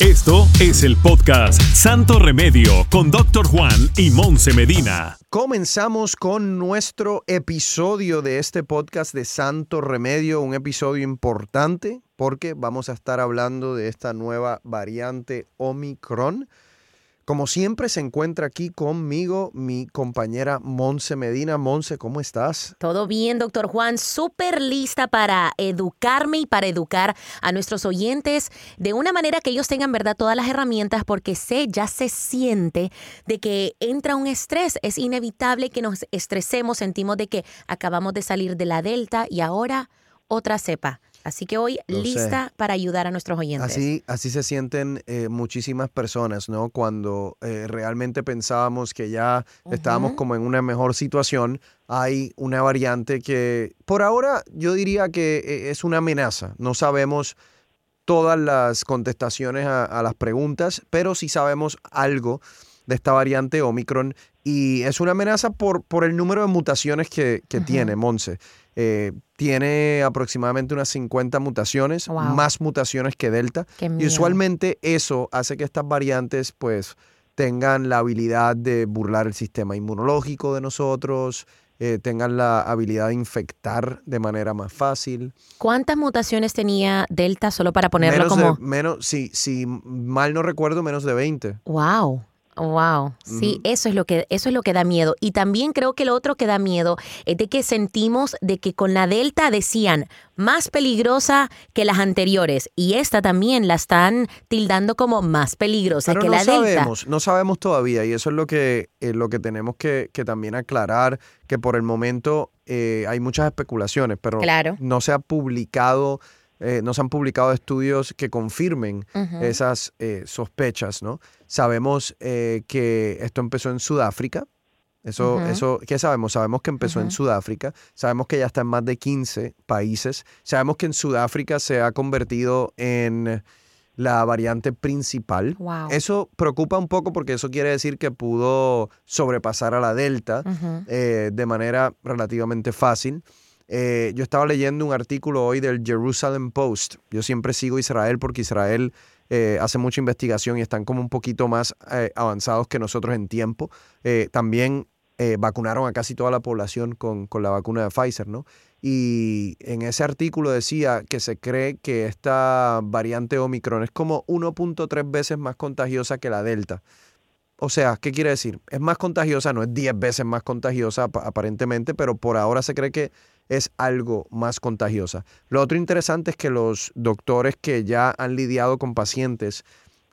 Esto es el podcast Santo Remedio con Doctor Juan y Monse Medina. Comenzamos con nuestro episodio de este podcast de Santo Remedio, un episodio importante porque vamos a estar hablando de esta nueva variante Omicron. Como siempre se encuentra aquí conmigo mi compañera Monse Medina. Monse, ¿cómo estás? Todo bien, doctor Juan. Súper lista para educarme y para educar a nuestros oyentes de una manera que ellos tengan, ¿verdad?, todas las herramientas porque sé, ya se siente de que entra un estrés. Es inevitable que nos estresemos, sentimos de que acabamos de salir de la delta y ahora otra cepa. Así que hoy Lo sé. lista para ayudar a nuestros oyentes. Así, así se sienten eh, muchísimas personas, ¿no? Cuando eh, realmente pensábamos que ya estábamos como en una mejor situación, hay una variante que por ahora yo diría que eh, es una amenaza. No sabemos todas las contestaciones a, a las preguntas, pero sí sabemos algo de esta variante Omicron y es una amenaza por, por el número de mutaciones que, que tiene, Monse. Eh, tiene aproximadamente unas 50 mutaciones, Wow. más mutaciones que Delta. Y usualmente eso hace que estas variantes pues tengan la habilidad de burlar el sistema inmunológico de nosotros, eh, tengan la habilidad de infectar de manera más fácil. ¿Cuántas mutaciones tenía Delta solo para ponerlo menos como... de, menos, si, si mal no recuerdo, menos de 20. Wow. Wow, sí, eso es lo que eso es lo que da miedo y también creo que lo otro que da miedo es de que sentimos de que con la delta decían más peligrosa que las anteriores y esta también la están tildando como más peligrosa Pero que no la delta. sabemos, no sabemos todavía y eso es lo que, eh, lo que tenemos que, que también aclarar, que por el momento eh, hay muchas especulaciones, pero Claro. no se ha publicado, eh, no se han publicado estudios que confirmen esas eh, sospechas, ¿no? Sabemos eh, que esto empezó en Sudáfrica. Eso, eso, ¿qué sabemos? Sabemos que empezó en Ujú. Sudáfrica, sabemos que ya está en más de 15 países, sabemos que en Sudáfrica se ha convertido en la variante principal. Wow. Eso preocupa un poco porque eso quiere decir que pudo sobrepasar a la Delta eh, de manera relativamente fácil. Eh, yo estaba leyendo un artículo hoy del Jerusalem Post. Yo siempre sigo Israel porque Israel eh, hace mucha investigación y están como un poquito más eh, avanzados que nosotros en tiempo. También vacunaron a casi toda la población con, con la vacuna de Pfizer, ¿no? Y en ese artículo decía que se cree que esta variante Omicron es como 1.3 veces más contagiosa que la Delta. O sea, ¿qué quiere decir? Es más contagiosa, no es 10 veces más contagiosa ap- aparentemente, pero por ahora se cree que es algo más contagiosa. Lo otro interesante es que los doctores que ya han lidiado con pacientes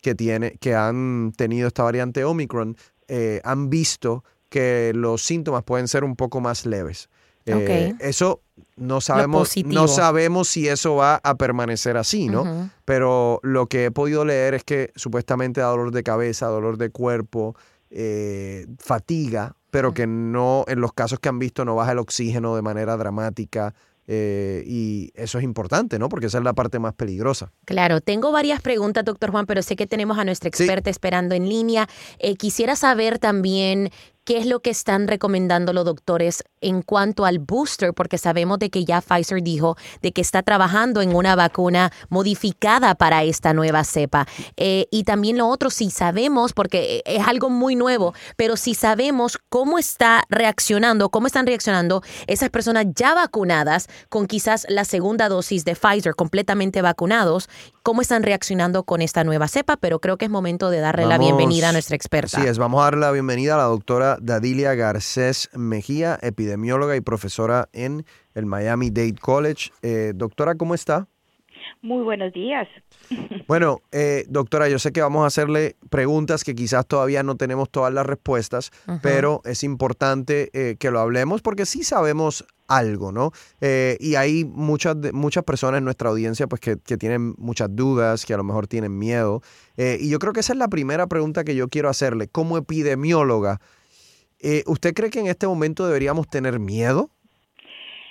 que, tiene, que han tenido esta variante Omicron eh, han visto que los síntomas pueden ser un poco más leves. Eh, Ok. Eso no sabemos, no sabemos si eso va a permanecer así, ¿no? Pero lo que he podido leer es que supuestamente da dolor de cabeza, dolor de cuerpo, eh, fatiga, pero que no, en los casos que han visto, no baja el oxígeno de manera dramática. eh, y eso es importante, ¿no? Porque esa es la parte más peligrosa. Claro, tengo varias preguntas, doctor Juan, pero sé que tenemos a nuestra Sí. experta esperando en línea. Eh, quisiera saber también qué es lo que están recomendando los doctores en cuanto al booster, porque sabemos de que ya Pfizer dijo de que está trabajando en una vacuna modificada para esta nueva cepa. Eh, y también lo otro, si sabemos, porque es algo muy nuevo, pero si sabemos cómo está reaccionando, cómo están reaccionando esas personas ya vacunadas con quizás la segunda dosis de Pfizer completamente vacunados, cómo están reaccionando con esta nueva cepa, pero creo que es momento de darle la Vamos- bienvenida a nuestra experta. Así es, vamos a darle la bienvenida a la doctora Dadilia Garcés Mejía, epidemióloga y profesora en el Miami Dade College. Eh, doctora, ¿cómo está? Muy buenos días. Bueno, eh, doctora, yo sé que vamos a hacerle preguntas que quizás todavía no tenemos todas las respuestas, Ujú. pero es importante eh, que lo hablemos porque sí sabemos algo, ¿no? Eh, y hay muchas, muchas personas en nuestra audiencia pues, que, tienen muchas dudas, que a lo mejor tienen miedo. Eh, y yo creo que esa es la primera pregunta que yo quiero hacerle. Como epidemióloga, eh, ¿usted cree que en este momento deberíamos tener miedo?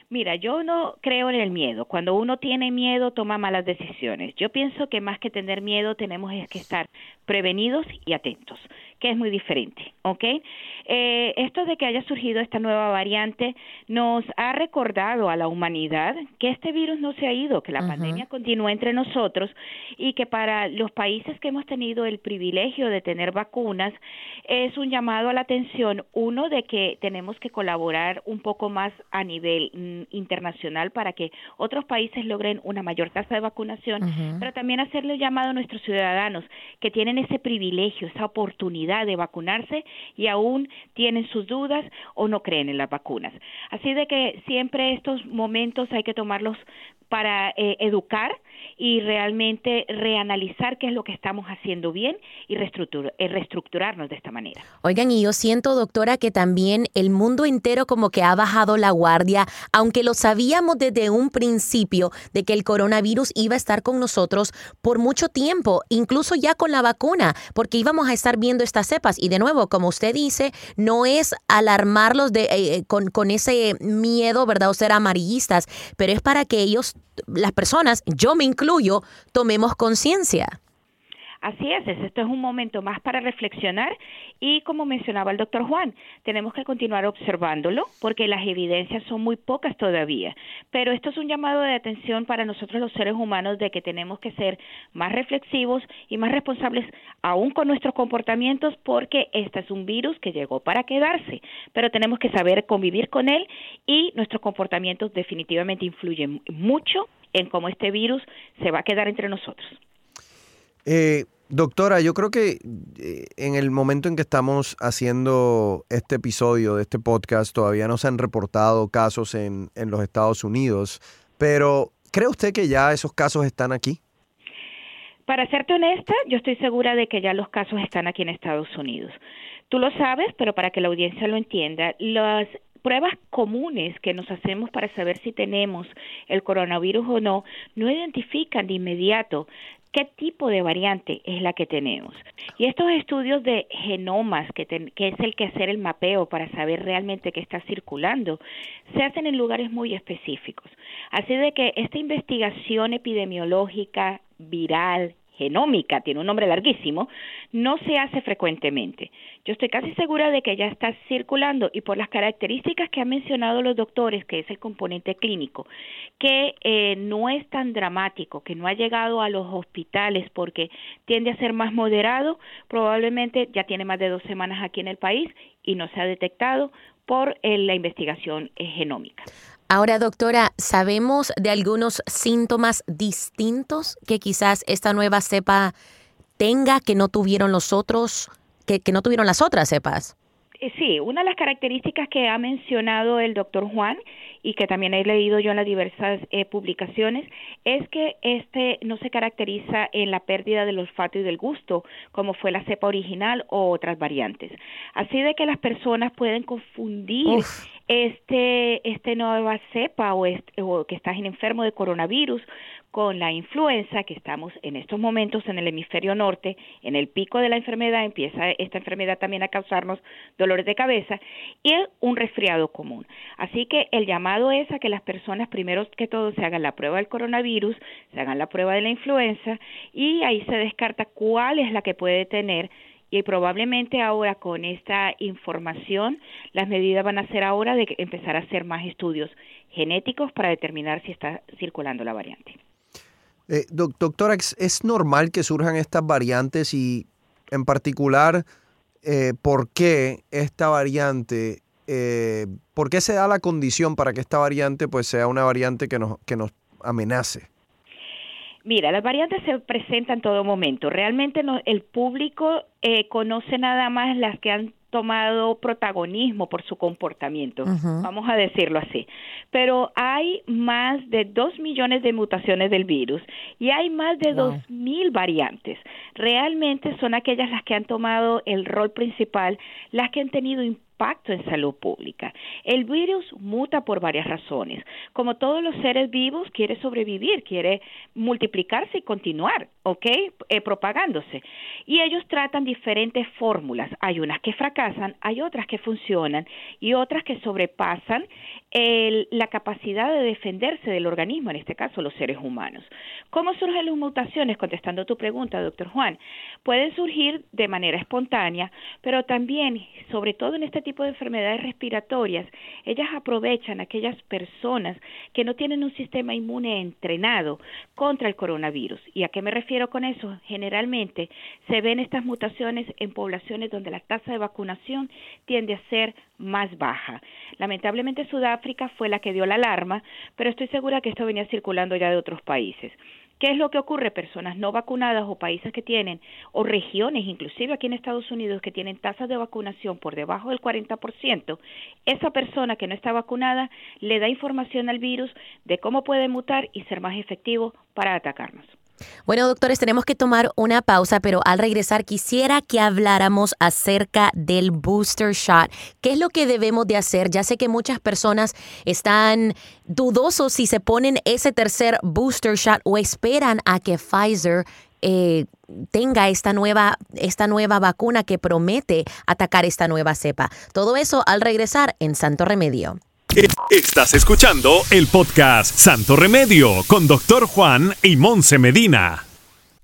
Mira, yo no creo en el miedo. Cuando uno tiene miedo, toma malas decisiones. Yo pienso que más que tener miedo, tenemos que estar prevenidos y atentos que es muy diferente, ¿ok? Eh, esto de que haya surgido esta nueva variante nos ha recordado a la humanidad que este virus no se ha ido, que la pandemia continúa entre nosotros y que para los países que hemos tenido el privilegio de tener vacunas es un llamado a la atención, uno de que tenemos que colaborar un poco más a nivel mm, internacional para que otros países logren una mayor tasa de vacunación, pero también hacerle llamado a nuestros ciudadanos que tienen ese privilegio, esa oportunidad de vacunarse y aún tienen sus dudas o no creen en las vacunas. Así de que siempre estos momentos hay que tomarlos para eh, educar y realmente reanalizar qué es lo que estamos haciendo bien y eh, reestructurarnos de esta manera. Oigan, y yo siento, doctora, que también el mundo entero como que ha bajado la guardia, aunque lo sabíamos desde un principio de que el coronavirus iba a estar con nosotros por mucho tiempo, incluso ya con la vacuna, porque íbamos a estar viendo estas cepas. Y de nuevo, como usted dice, no es alarmarlos de, eh, con, con ese miedo, ¿verdad? O ser amarillistas, pero es para que ellos las personas, yo me incluyo, tomemos conciencia. Así es, esto es un momento más para reflexionar y como mencionaba el doctor Juan, tenemos que continuar observándolo porque las evidencias son muy pocas todavía, pero esto es un llamado de atención para nosotros los seres humanos de que tenemos que ser más reflexivos y más responsables aún con nuestros comportamientos porque este es un virus que llegó para quedarse, pero tenemos que saber convivir con él y nuestros comportamientos definitivamente influyen mucho en cómo este virus se va a quedar entre nosotros. Eh, Doctora, yo creo que eh, en el momento en que estamos haciendo este episodio de este podcast todavía no se han reportado casos en, en los Estados Unidos, pero ¿cree usted que ya esos casos están aquí? Para serte honesta, yo estoy segura de que ya los casos están aquí en Estados Unidos. Tú lo sabes, pero para que la audiencia lo entienda, las pruebas comunes que nos hacemos para saber si tenemos el coronavirus o no no identifican de inmediato qué tipo de variante es la que tenemos. Y estos estudios de genomas, que, que, es el que hacer el mapeo para saber realmente qué está circulando, se hacen en lugares muy específicos. Así de que esta investigación epidemiológica, viral, genómica, tiene un nombre larguísimo, no se hace frecuentemente. Yo estoy casi segura de que ya está circulando y por las características que han mencionado los doctores, que es el componente clínico, que eh, no es tan dramático, que no ha llegado a los hospitales porque tiende a ser más moderado, probablemente ya tiene más de dos semanas aquí en el país y no se ha detectado por eh, la investigación eh, genómica. Ahora, doctora, ¿sabemos de algunos síntomas distintos que quizás esta nueva cepa tenga que no tuvieron los otros, que, que no tuvieron las otras cepas? Eh, sí, una de las características que ha mencionado el doctor Juan y que también he leído yo en las diversas eh, publicaciones es que este no se caracteriza en la pérdida del olfato y del gusto como fue la cepa original o otras variantes. Así de que las personas pueden confundir este este nueva cepa o, este, o que estás enfermo de coronavirus con la influenza, que estamos en estos momentos en el hemisferio norte, en el pico de la enfermedad, empieza esta enfermedad también a causarnos dolores de cabeza y un resfriado común. Así que el llamado es a que las personas, primero que todo, se hagan la prueba del coronavirus, se hagan la prueba de la influenza y ahí se descarta cuál es la que puede tener y probablemente ahora con esta información las medidas van a ser ahora de empezar a hacer más estudios genéticos para determinar si está circulando la variante. Eh, doctora, ¿es normal que surjan estas variantes y en particular eh, por qué esta variante, eh, por qué se da la condición para que esta variante pues sea una variante que nos, que nos amenace? Mira, las variantes se presentan en todo momento. Realmente no, el público eh, conoce nada más las que han tomado protagonismo por su comportamiento, vamos a decirlo así. Pero hay más de dos millones de mutaciones del virus y hay más de dos mil variantes. Realmente son aquellas las que han tomado el rol principal, las que han tenido impacto en salud pública. El virus muta por varias razones. Como todos los seres vivos, quiere sobrevivir, quiere multiplicarse y continuar, ¿ok? Eh, propagándose. Y ellos tratan diferentes fórmulas. Hay unas que fracasan, hay otras que funcionan y otras que sobrepasan la capacidad de defenderse del organismo, en este caso los seres humanos. ¿Cómo surgen las mutaciones? Contestando tu pregunta, doctor Juan, pueden surgir de manera espontánea, pero también, sobre todo en este tipo de enfermedades respiratorias, ellas aprovechan a aquellas personas que no tienen un sistema inmune entrenado contra el coronavirus. ¿Y a qué me refiero con eso? Generalmente se ven estas mutaciones en poblaciones donde la tasa de vacunación tiende a ser más baja. Lamentablemente Sudáfrica fue la que dio la alarma, pero estoy segura que esto venía circulando ya de otros países. ¿Qué es lo que ocurre? Personas no vacunadas o países que tienen, o regiones, inclusive aquí en Estados Unidos, que tienen tasas de vacunación por debajo del 40%, esa persona que no está vacunada le da información al virus de cómo puede mutar y ser más efectivo para atacarnos. Bueno, doctores, tenemos que tomar una pausa, pero al regresar quisiera que habláramos acerca del booster shot. ¿Qué es lo que debemos de hacer? Ya sé que muchas personas están dudosos si se ponen ese tercer booster shot o esperan a que Pfizer eh, tenga esta nueva, esta nueva vacuna que promete atacar esta nueva cepa. Todo eso al regresar en Santo Remedio. Estás escuchando el podcast Santo Remedio con Doctor Juan y Monse Medina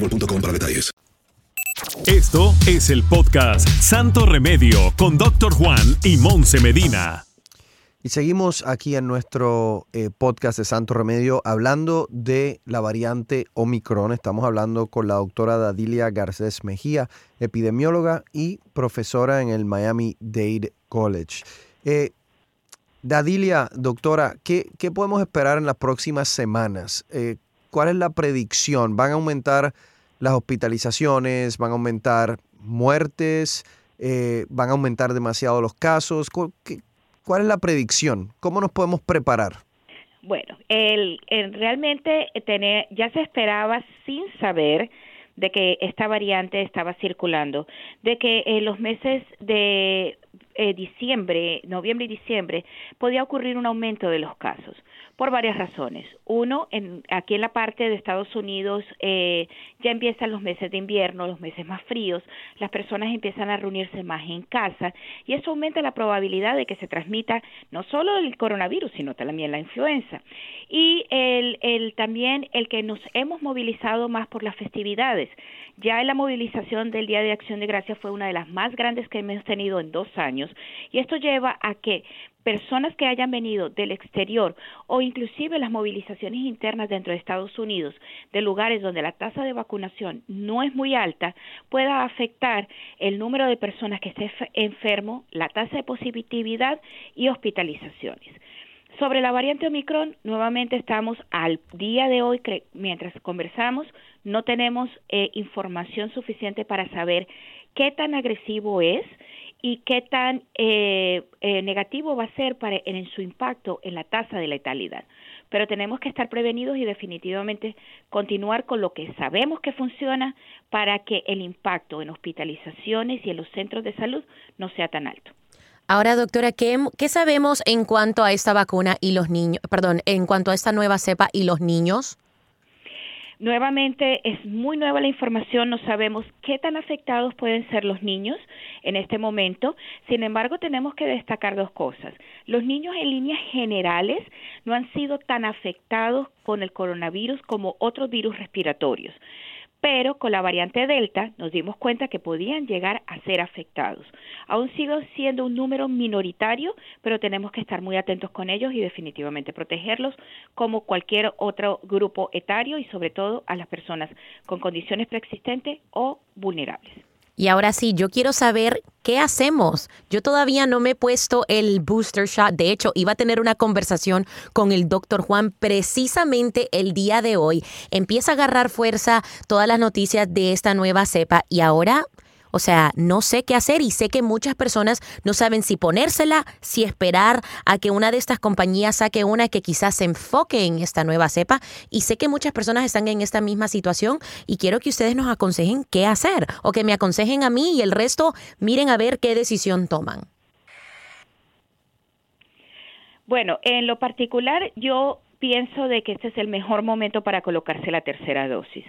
boostmobile.com para detalles. Esto es el podcast Santo Remedio con Doctor Juan y Monse Medina. Y seguimos aquí en nuestro eh, podcast de Santo Remedio hablando de la variante Omicron. Estamos hablando con la doctora Dadilia Garcés Mejía, epidemióloga y profesora en el Miami Dade College. Eh, Dadilia, doctora, ¿qué, ¿qué, podemos esperar en las próximas semanas? Eh, ¿Cuál es la predicción? ¿Van a aumentar las hospitalizaciones, van a aumentar muertes, eh, van a aumentar demasiado los casos. ¿Cuál es la predicción? ¿Cómo nos podemos preparar? Bueno, el, realmente tener, ya se esperaba sin saber de que esta variante estaba circulando, de que en los meses de eh, diciembre, noviembre y diciembre, podía ocurrir un aumento de los casos. Por varias razones. Uno, en, aquí en la parte de Estados Unidos eh, ya empiezan los meses de invierno, los meses más fríos, las personas empiezan a reunirse más en casa y eso aumenta la probabilidad de que se transmita no solo el coronavirus, sino también la influenza. Y el, el, también el que nos hemos movilizado más por las festividades. Ya la movilización del Día de Acción de Gracias fue una de las más grandes que hemos tenido en dos años y esto lleva a que personas que hayan venido del exterior o inclusive las movilizaciones internas dentro de Estados Unidos de lugares donde la tasa de vacunación no es muy alta pueda afectar el número de personas que esté enfermo, la tasa de positividad y hospitalizaciones. Sobre la variante Omicron, nuevamente estamos al día de hoy, mientras conversamos, no tenemos eh, información suficiente para saber qué tan agresivo es, y qué tan eh, eh, negativo va a ser para, en su impacto en la tasa de letalidad. Pero tenemos que estar prevenidos y definitivamente continuar con lo que sabemos que funciona para que el impacto en hospitalizaciones y en los centros de salud no sea tan alto. Ahora, doctora, ¿qué, ¿qué, sabemos en cuanto a esta vacuna y los niños, perdón, en cuanto a esta nueva cepa y los niños? Nuevamente es muy nueva la información, no sabemos qué tan afectados pueden ser los niños en este momento. Sin embargo, tenemos que destacar dos cosas. Los niños en líneas generales no han sido tan afectados con el coronavirus como otros virus respiratorios pero con la variante Delta nos dimos cuenta que podían llegar a ser afectados. Aún sigue siendo un número minoritario, pero tenemos que estar muy atentos con ellos y definitivamente protegerlos como cualquier otro grupo etario y sobre todo a las personas con condiciones preexistentes o vulnerables. Y ahora sí, yo quiero saber qué hacemos. Yo todavía no me he puesto el booster shot. De hecho, iba a tener una conversación con el doctor Juan precisamente el día de hoy. Empieza a agarrar fuerza todas las noticias de esta nueva cepa y ahora o sea, no sé qué hacer y sé que muchas personas no saben si ponérsela, si esperar a que una de estas compañías saque una que quizás se enfoque en esta nueva cepa. Y sé que muchas personas están en esta misma situación y quiero que ustedes nos aconsejen qué hacer o que me aconsejen a mí y el resto miren a ver qué decisión toman. Bueno, en lo particular yo pienso de que este es el mejor momento para colocarse la tercera dosis.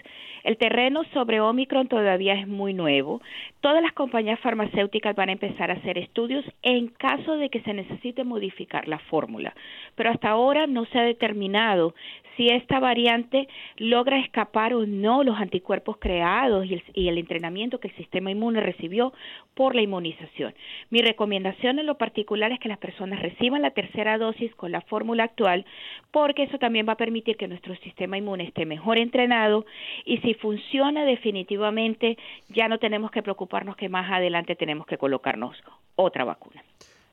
El terreno sobre Omicron todavía es muy nuevo. Todas las compañías farmacéuticas van a empezar a hacer estudios en caso de que se necesite modificar la fórmula. Pero hasta ahora no se ha determinado si esta variante logra escapar o no los anticuerpos creados y el, entrenamiento que el sistema inmune recibió por la inmunización. Mi recomendación en lo particular es que las personas reciban la tercera dosis con la fórmula actual porque eso también va a permitir que nuestro sistema inmune esté mejor entrenado y si funciona definitivamente, ya no tenemos que preocuparnos que más adelante tenemos que colocarnos otra vacuna.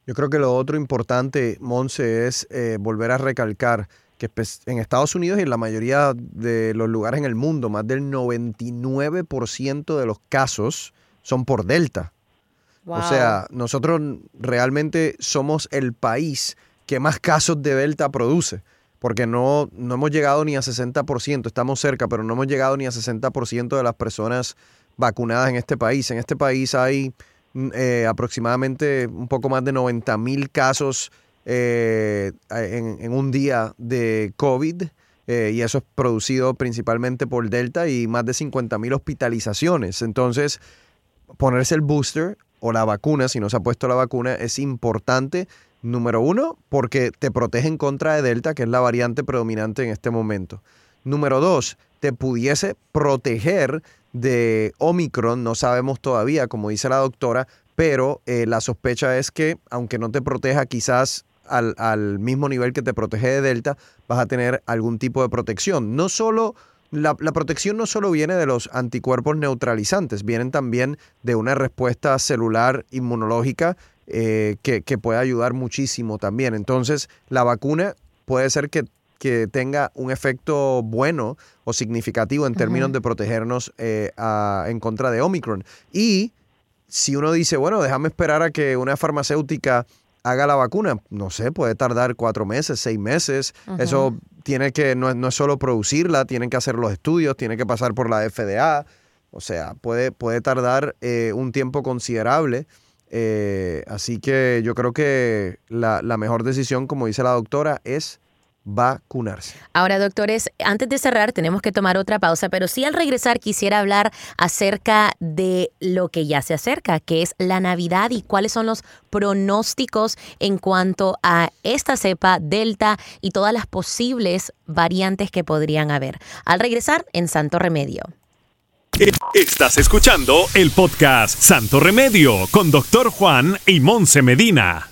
Yo creo que lo otro importante, Monse, es eh, volver a recalcar que en Estados Unidos y en la mayoría de los lugares en el mundo, más del 99% de los casos son por Delta. O sea, nosotros realmente somos el país que más casos de Delta produce porque no, no hemos llegado ni a 60%, estamos cerca, pero no hemos llegado ni a 60% de las personas vacunadas en este país. En este país hay mm, eh, aproximadamente un poco más de 90 mil casos eh, en, un día de COVID. Eh, y eso es producido principalmente por Delta y más de 50 mil hospitalizaciones. Entonces, ponerse el booster o la vacuna, si no se ha puesto la vacuna, es importante Número uno, porque te protege en contra de Delta, que es la variante predominante en este momento. Número dos, te pudiese proteger de Omicron, no sabemos todavía, como dice la doctora, pero eh, la sospecha es que, aunque no te proteja quizás al, al, mismo nivel que te protege de Delta, vas a tener algún tipo de protección. No solo, la, la protección no solo viene de los anticuerpos neutralizantes, vienen también de una respuesta celular inmunológica eh, que, puede ayudar muchísimo también. Entonces, la vacuna puede ser que, tenga un efecto bueno o significativo en términos de protegernos eh, en contra de Omicron. Y si uno dice, bueno, déjame esperar a que una farmacéutica haga la vacuna, no sé, puede tardar cuatro meses, seis meses. Eso tiene que, no, no, es solo producirla, tienen que hacer los estudios, tiene que pasar por la FDA. O sea, puede, puede tardar eh, un tiempo considerable. Eh, así que yo creo que la, mejor decisión, como dice la doctora, es vacunarse. Ahora, doctores, antes de cerrar tenemos que tomar otra pausa, pero sí al regresar quisiera hablar acerca de lo que ya se acerca, que es la Navidad y cuáles son los pronósticos en cuanto a esta cepa Delta y todas las posibles variantes que podrían haber. Al regresar en Santo Remedio. Estás escuchando el podcast Santo Remedio con Doctor Juan y Monse Medina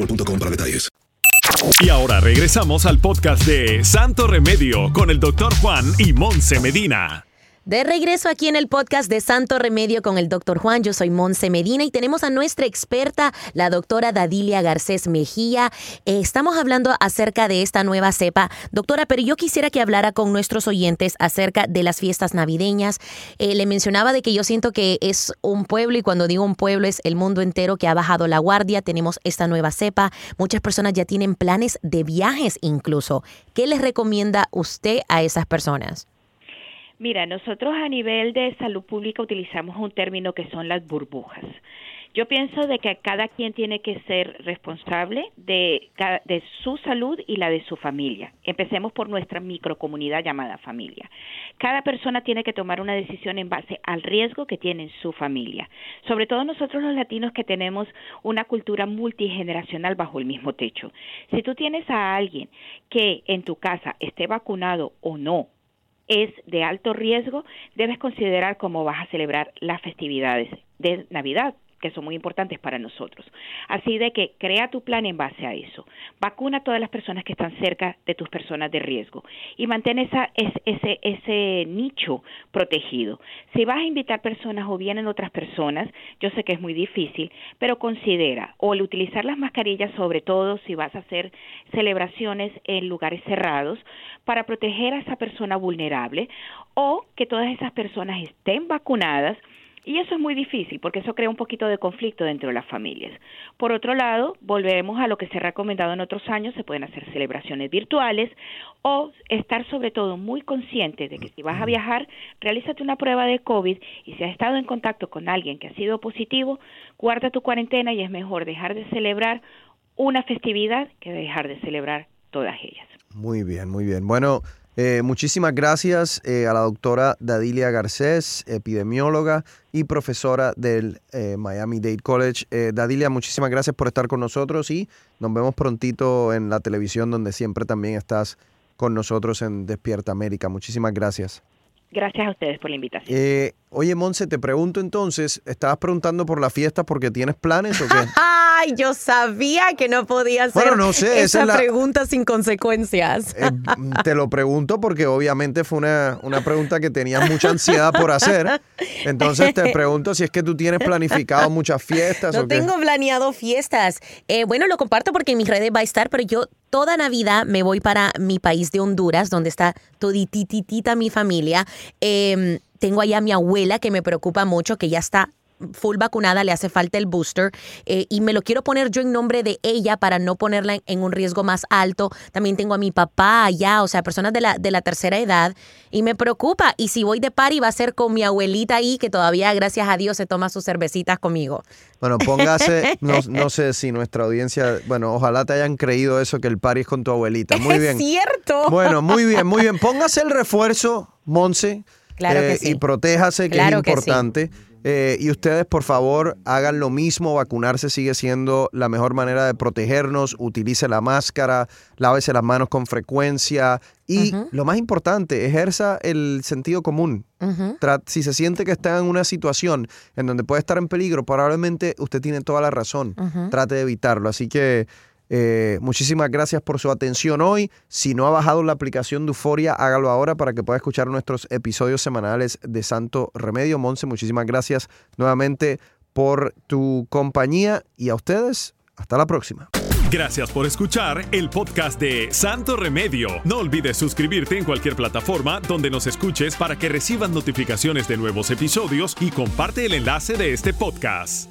boostmobile.com para detalles. Y ahora regresamos al podcast de Santo Remedio con el Doctor Juan y Monse Medina. De regreso aquí en el podcast de Santo Remedio con el doctor Juan, yo soy Monse Medina y tenemos a nuestra experta, la doctora Dadilia Garcés Mejía. Eh, estamos hablando acerca de esta nueva cepa. Doctora, pero yo quisiera que hablara con nuestros oyentes acerca de las fiestas navideñas. Eh, le mencionaba de que yo siento que es un pueblo y cuando digo un pueblo es el mundo entero que ha bajado la guardia. Tenemos esta nueva cepa. Muchas personas ya tienen planes de viajes incluso. ¿Qué les recomienda usted a esas personas? Mira, nosotros a nivel de salud pública utilizamos un término que son las burbujas. Yo pienso de que cada quien tiene que ser responsable de, de su salud y la de su familia. Empecemos por nuestra microcomunidad llamada familia. Cada persona tiene que tomar una decisión en base al riesgo que tiene en su familia. Sobre todo nosotros los latinos que tenemos una cultura multigeneracional bajo el mismo techo. Si tú tienes a alguien que en tu casa esté vacunado o no, es de alto riesgo, debes considerar cómo vas a celebrar las festividades de Navidad que son muy importantes para nosotros. Así de que crea tu plan en base a eso. Vacuna a todas las personas que están cerca de tus personas de riesgo y mantén esa, es- ese, ese nicho protegido. Si vas a invitar personas o vienen otras personas, yo sé que es muy difícil, pero considera o el utilizar las mascarillas, sobre todo si vas a hacer celebraciones en lugares cerrados, para proteger a esa persona vulnerable o que todas esas personas estén vacunadas y eso es muy difícil porque eso crea un poquito de conflicto dentro de las familias. Por otro lado, volveremos a lo que se ha recomendado en otros años, se pueden hacer celebraciones virtuales o estar sobre todo muy consciente de que si vas a viajar, realízate una prueba de COVID y si has estado en contacto con alguien que ha sido positivo, guarda tu cuarentena y es mejor dejar de celebrar una festividad que dejar de celebrar todas ellas. Muy bien, muy bien. Bueno, eh, muchísimas gracias eh, a la doctora Dadilia Garcés, epidemióloga y profesora del eh, Miami Dade College. Eh, Dadilia, muchísimas gracias por estar con nosotros y nos vemos prontito en la televisión donde siempre también estás con nosotros en Despierta América. Muchísimas gracias. Gracias a ustedes por la invitación. Eh, oye, Monse, te pregunto entonces, ¿estabas preguntando por la fiesta porque tienes planes o qué? Ay, yo sabía que no podía hacer Bueno, no sé, esa esa es la- pregunta sin consecuencias. Eh, te lo pregunto porque obviamente fue una, una pregunta que tenías mucha ansiedad por hacer. Entonces te pregunto si es que tú tienes planificado muchas fiestas No o qué. tengo planeado fiestas. Eh, bueno, lo comparto porque en mis redes va a estar, pero yo toda Navidad me voy para mi país de Honduras, donde está todititita mi familia. Eh, tengo allá a mi abuela que me preocupa mucho, que ya está full vacunada, le hace falta el booster eh, y me lo quiero poner yo en nombre de ella para no ponerla en, en un riesgo más alto. También tengo a mi papá allá, o sea, personas de la, de la tercera edad y me preocupa. Y si voy de party va a ser con mi abuelita ahí, que todavía, gracias a Dios, se toma sus cervecitas conmigo. Bueno, póngase, no, no sé si nuestra audiencia, bueno, ojalá te hayan creído eso, que el party es con tu abuelita. Muy bien. Es cierto. Bueno, muy bien, muy bien. Póngase el refuerzo, Monse. Claro que eh, sí. Y protéjase, que Claro es que sí. Eh, y ustedes, por favor, hagan lo mismo. Vacunarse sigue siendo la mejor manera de protegernos. Utilice la máscara, lávese las manos con frecuencia. Y lo más importante, ejerza el sentido común. Si se siente que está en una situación en donde puede estar en peligro, probablemente usted tiene toda la razón. Trate de evitarlo. Así que eh, muchísimas gracias por su atención hoy. Si no ha bajado la aplicación de Euforia, hágalo ahora para que pueda escuchar nuestros episodios semanales de Santo Remedio. Monse, muchísimas gracias nuevamente por tu compañía y a ustedes, hasta la próxima. Gracias por escuchar el podcast de Santo Remedio. No olvides suscribirte en cualquier plataforma donde nos escuches para que recibas notificaciones de nuevos episodios y comparte el enlace de este podcast.